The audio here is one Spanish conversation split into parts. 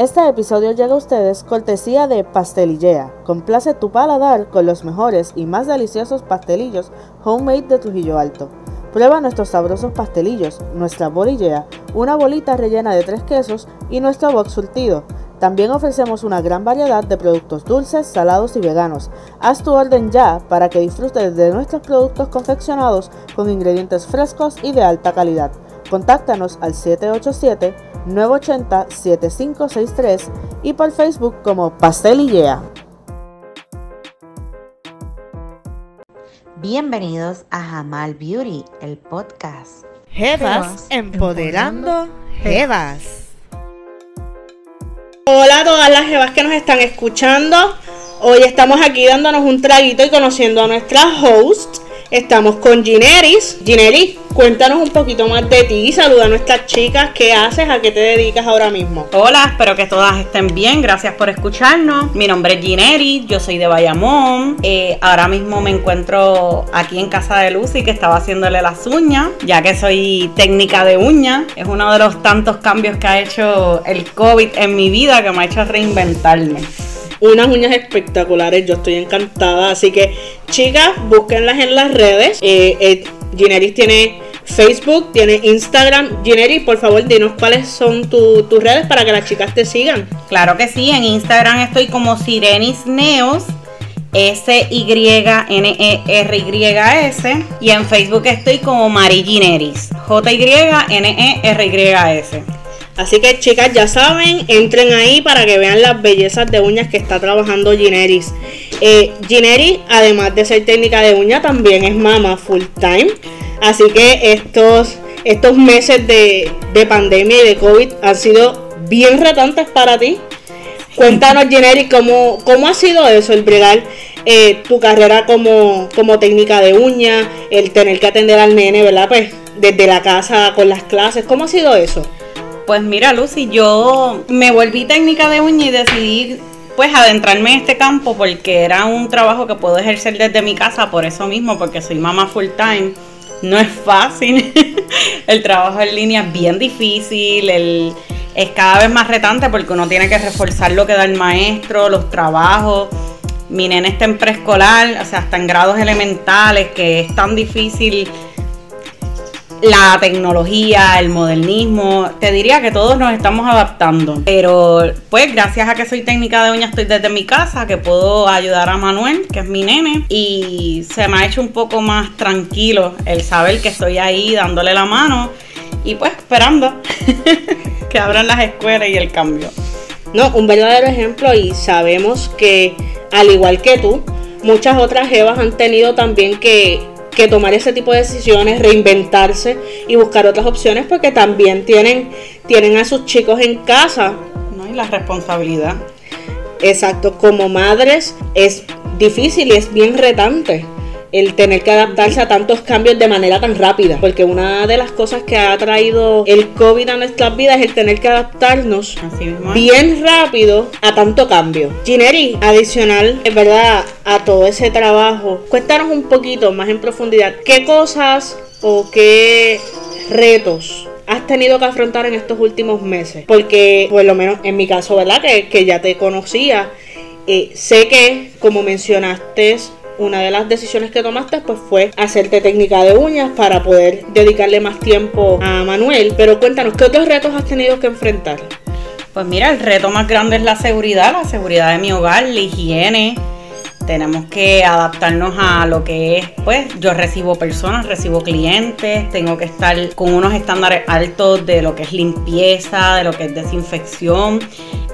Este episodio llega a ustedes cortesía de Pastelillea. Complace tu paladar con los mejores y más deliciosos pastelillos homemade de Trujillo Alto. Prueba nuestros sabrosos pastelillos, nuestra bolillea, una bolita rellena de tres quesos y nuestro box surtido. También ofrecemos una gran variedad de productos dulces, salados y veganos. Haz tu orden ya para que disfrutes de nuestros productos confeccionados con ingredientes frescos y de alta calidad. Contáctanos al 787-980-7563 y por Facebook como Pastelillea. Bienvenidos a Jamal Beauty, el podcast. Jevas empoderando Jevas. Hola a todas las jevas que nos están escuchando. Hoy estamos aquí dándonos un traguito y conociendo a nuestra host. Estamos con Gineris. Gineris, cuéntanos un poquito más de ti. Saluda a nuestras chicas. ¿Qué haces? ¿A qué te dedicas ahora mismo? Hola, espero que todas estén bien. Gracias por escucharnos. Mi nombre es Gineris. Yo soy de Bayamón. Eh, ahora mismo me encuentro aquí en casa de Lucy que estaba haciéndole las uñas, ya que soy técnica de uñas. Es uno de los tantos cambios que ha hecho el COVID en mi vida que me ha hecho reinventarme unas uñas espectaculares. Yo estoy encantada. Así que, chicas, búsquenlas en las redes. Eh, eh, Gineris tiene Facebook, tiene Instagram. Gineris, por favor, dinos cuáles son tus redes para que las chicas te sigan. Claro que sí, en Instagram estoy como Sirenis Neos. S-Y-N-E-R-Y-S. Y en Facebook estoy como Mari Gineris. J-Y-N-E-R-Y-S. Así que chicas, ya saben, entren ahí para que vean las bellezas de uñas que está trabajando Gineris. Eh, Gineris, además de ser técnica de uña, también es mamá full time. Así que estos, estos meses de, pandemia y de COVID han sido bien retantes para ti. Cuéntanos, Gineris, ¿cómo, cómo ha sido eso, el bregar eh, tu carrera como, como técnica de uña, el tener que atender al nene, ¿verdad? Pues desde la casa con las clases, ¿cómo ha sido eso? Pues mira, Lucy, yo me volví técnica de uña y decidí pues adentrarme en este campo porque era un trabajo que puedo ejercer desde mi casa por eso mismo, porque soy mamá full time. No es fácil. el trabajo en línea es bien difícil, es cada vez más retante porque uno tiene que reforzar lo que da el maestro, los trabajos. Mi nene está en preescolar, o sea, hasta en grados elementales, que es tan difícil la tecnología, el modernismo, te diría que todos nos estamos adaptando. Pero pues gracias a que soy técnica de uñas, estoy desde mi casa, que puedo ayudar a Manuel, que es mi nene, y se me ha hecho un poco más tranquilo el saber que estoy ahí dándole la mano y pues esperando que abran las escuelas y el cambio. No, un verdadero ejemplo y sabemos que al igual que tú, muchas otras Evas han tenido también que que tomar ese tipo de decisiones, reinventarse y buscar otras opciones porque también tienen, tienen a sus chicos en casa. No, y la responsabilidad. Exacto, como madres es difícil y es bien retante el tener que adaptarse a tantos cambios de manera tan rápida. Porque una de las cosas que ha traído el COVID a nuestras vidas es el tener que adaptarnos bien rápido a tanto cambio. Gineri, adicional, es verdad, a todo ese trabajo, cuéntanos un poquito más en profundidad qué cosas o qué retos has tenido que afrontar en estos últimos meses? Porque, por lo menos en mi caso, ¿verdad? Que, que ya te conocía, eh, sé que, como mencionaste, una de las decisiones que tomaste pues fue hacerte técnica de uñas para poder dedicarle más tiempo a Manuel. Pero cuéntanos, ¿qué otros retos has tenido que enfrentar? Pues mira, el reto más grande es la seguridad, la seguridad de mi hogar, la higiene, tenemos que adaptarnos a lo que es, pues yo recibo personas, recibo clientes, tengo que estar con unos estándares altos de lo que es limpieza, de lo que es desinfección,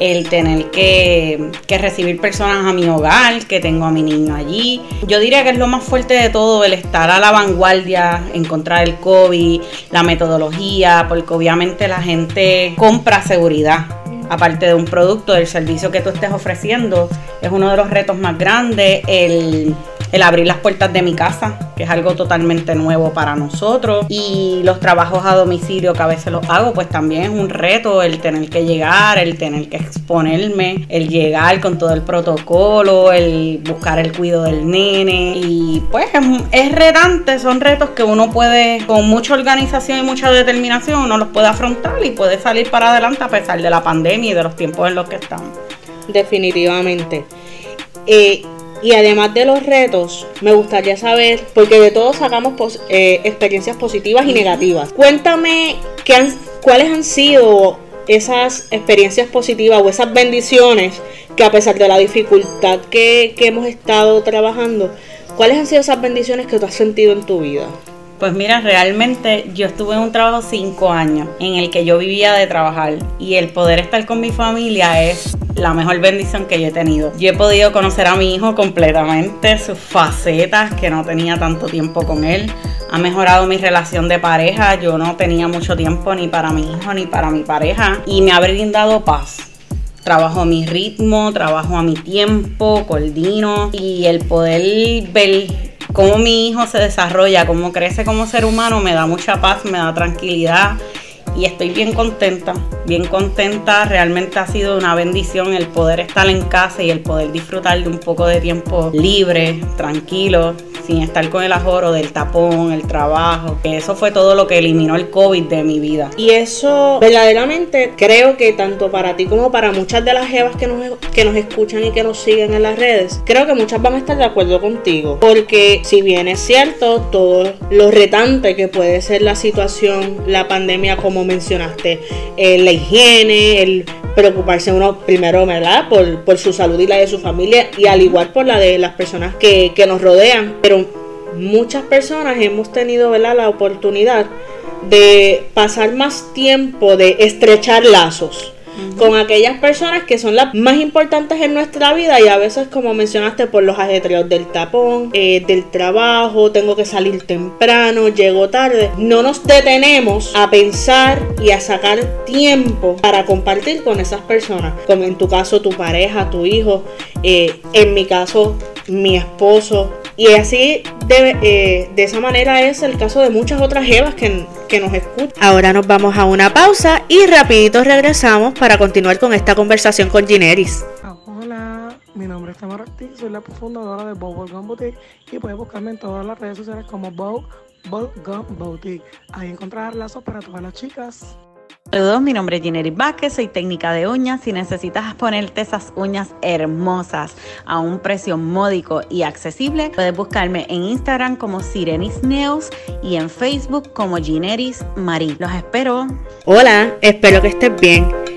el tener que, recibir personas a mi hogar, que tengo a mi niño allí. Yo diría que es lo más fuerte de todo, el estar a la vanguardia en contra del COVID, la metodología, porque obviamente la gente compra seguridad aparte de un producto, del servicio que tú estés ofreciendo, es uno de los retos más grandes, el, el abrir las puertas de mi casa, que es algo totalmente nuevo para nosotros. Y los trabajos a domicilio que a veces los hago, pues también es un reto el tener que llegar, el tener que exponerme, el llegar con todo el protocolo, el buscar el cuidado del nene. Y pues es, retante, son retos que uno puede, con mucha organización y mucha determinación, uno los puede afrontar y puede salir para adelante a pesar de la pandemia y de los tiempos en los que estamos. Definitivamente. Eh, y además de los retos, me gustaría saber, porque de todos sacamos eh, experiencias positivas y negativas. Cuéntame qué cuáles han sido esas experiencias positivas o esas bendiciones que a pesar de la dificultad que, que hemos estado trabajando, ¿cuáles han sido esas bendiciones que tú has sentido en tu vida? Pues mira, realmente yo estuve en un trabajo cinco años en el que yo vivía de trabajar y el poder estar con mi familia es la mejor bendición que yo he tenido. Yo he podido conocer a mi hijo completamente, sus facetas, que no tenía tanto tiempo con él. Ha mejorado mi relación de pareja, yo no tenía mucho tiempo ni para mi hijo ni para mi pareja y me ha brindado paz. Trabajo a mi ritmo, trabajo a mi tiempo, coordino y el poder ver cómo mi hijo se desarrolla, cómo crece como ser humano, me da mucha paz, me da tranquilidad y estoy bien contenta, bien contenta. Realmente ha sido una bendición el poder estar en casa y el poder disfrutar de un poco de tiempo libre, tranquilo, sin estar con el ajoro del tapón, el trabajo. Eso fue todo lo que eliminó el COVID de mi vida. Y eso verdaderamente creo que tanto para ti como para muchas de las jevas que nos, que nos escuchan y que nos siguen en las redes, creo que muchas van a estar de acuerdo contigo. Porque si bien es cierto, todo lo retante que puede ser la situación, la pandemia como mencionaste, eh, la higiene, el preocuparse uno primero, ¿verdad? Por, por, su salud y la de su familia y al igual por la de las personas que, que nos rodean. Pero muchas personas hemos tenido, ¿verdad? La oportunidad de pasar más tiempo, de estrechar lazos con aquellas personas que son las más importantes en nuestra vida y a veces como mencionaste por los ajetreos del tapón, eh, del trabajo, tengo que salir temprano, llego tarde, no nos detenemos a pensar y a sacar tiempo para compartir con esas personas, como en tu caso tu pareja, tu hijo, eh, en mi caso mi esposo, y así de, eh, de esa manera es el caso de muchas otras jevas que, que nos escuchan. Ahora nos vamos a una pausa y rapidito regresamos para continuar con esta conversación con Gineris. Hola, mi nombre es Tamara Ortiz, soy la fundadora de Bow Gum Boutique y puedes buscarme en todas las redes sociales como Bow Gum Boutique. Ahí encontrarás lazos para todas las chicas. Saludos, mi nombre es Ginery Vázquez, soy técnica de uñas. Si necesitas ponerte esas uñas hermosas a un precio módico y accesible, puedes buscarme en Instagram como Sirenis Neos y en Facebook como Gineris Marí. Los espero. Hola, espero que estés bien.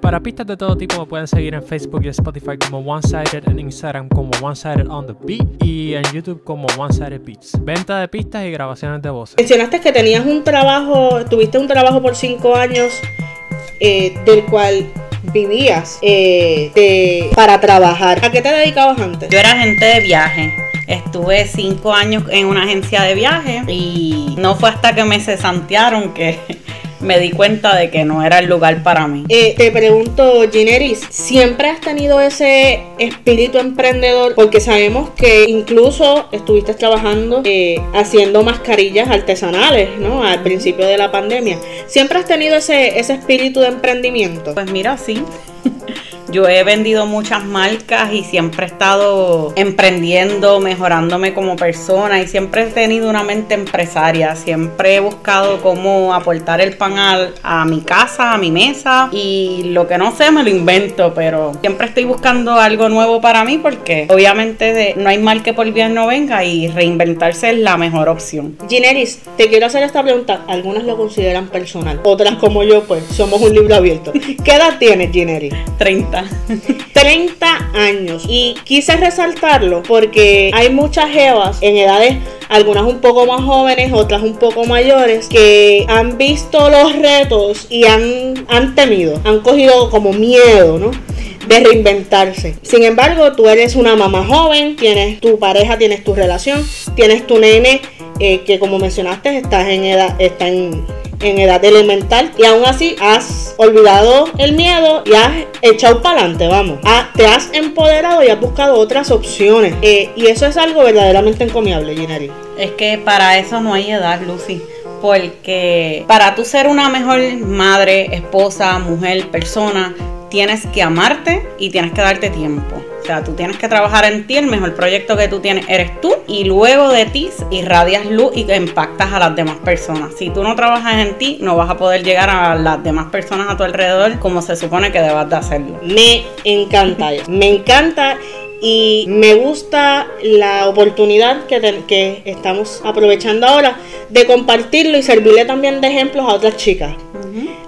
Para pistas de todo tipo me pueden seguir en Facebook y Spotify como One Sided, en Instagram como One Sided on the Beat y en YouTube como One Sided Beats. Venta de pistas y grabaciones de voces. Mencionaste que tenías un trabajo, tuviste un trabajo por cinco años eh, del cual vivías eh, para trabajar. ¿A qué te dedicabas antes? Yo era agente de viaje. Estuve cinco años en una agencia de viaje y no fue hasta que me cesantearon que me di cuenta de que no era el lugar para mí. Eh, te pregunto, Gineris, ¿siempre has tenido ese espíritu emprendedor? Porque sabemos que incluso estuviste trabajando eh, haciendo mascarillas artesanales, ¿no? Al principio de la pandemia. ¿Siempre has tenido ese, ese espíritu de emprendimiento? Pues mira, sí. Yo he vendido muchas marcas y siempre he estado emprendiendo, mejorándome como persona y siempre he tenido una mente empresaria. Siempre he buscado cómo aportar el pan a, mi casa, a mi mesa y lo que no sé me lo invento, pero siempre estoy buscando algo nuevo para mí porque obviamente no hay mal que por bien no venga y reinventarse es la mejor opción. Gineris, te quiero hacer esta pregunta. Algunas lo consideran personal, otras como yo pues somos un libro abierto. ¿Qué edad tienes, Gineris? 30. 30. años. Y quise resaltarlo porque hay muchas jevas en edades algunas un poco más jóvenes, otras un poco mayores, que han visto los retos y han, han temido, han cogido como miedo, ¿no? de reinventarse. Sin embargo, tú eres una mamá joven, tienes tu pareja, tienes tu relación, tienes tu nene eh, que como mencionaste estás en edad, está en, edad elemental y aún así has olvidado el miedo y has echado para adelante, vamos. te has empoderado y has buscado otras opciones. Eh, y eso es algo verdaderamente encomiable, Ginari. Es que para eso no hay edad, Lucy porque para tú ser una mejor madre, esposa, mujer, persona, tienes que amarte y tienes que darte tiempo. O sea, tú tienes que trabajar en ti, el mejor proyecto que tú tienes eres tú y luego de ti irradias luz y impactas a las demás personas. Si tú no trabajas en ti, no vas a poder llegar a las demás personas a tu alrededor como se supone que debas de hacerlo. Me encanta, me encanta y me gusta la oportunidad que, que estamos aprovechando ahora de compartirlo y servirle también de ejemplos a otras chicas.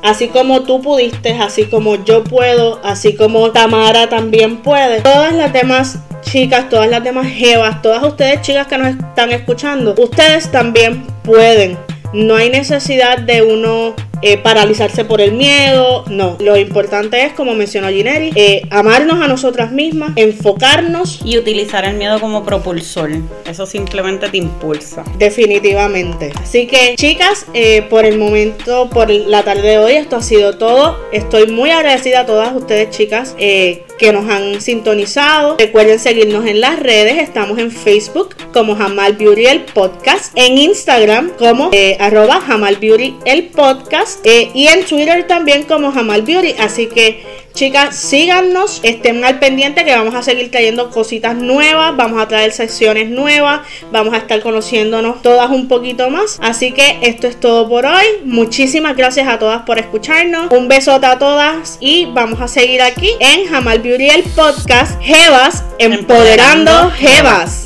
Así como tú pudiste, así como yo puedo, así como Tamara también puede. Todas las demás chicas, todas las demás jevas, todas ustedes chicas que nos están escuchando, ustedes también pueden. No hay necesidad de uno eh, paralizarse por el miedo, no. Lo importante es, como mencionó Gineri, eh, amarnos a nosotras mismas, enfocarnos. Y utilizar el miedo como propulsor. Eso simplemente te impulsa. Definitivamente. Así que, chicas, eh, por el momento, por la tarde de hoy, esto ha sido todo. Estoy muy agradecida a todas ustedes, chicas, que nos han sintonizado. Recuerden seguirnos en las redes. Estamos en Facebook como Jamal Beauty el Podcast. En Instagram como arroba Jamal Beauty el Podcast eh, y en Twitter también como Jamal Beauty. Así que chicas, síganos, estén al pendiente que vamos a seguir trayendo cositas nuevas, vamos a traer secciones nuevas, vamos a estar conociéndonos todas un poquito más. Así que esto es todo por hoy. Muchísimas gracias a todas por escucharnos. Un besote a todas y vamos a seguir aquí en Jamal Beauty el podcast Jevas empoderando Jevas.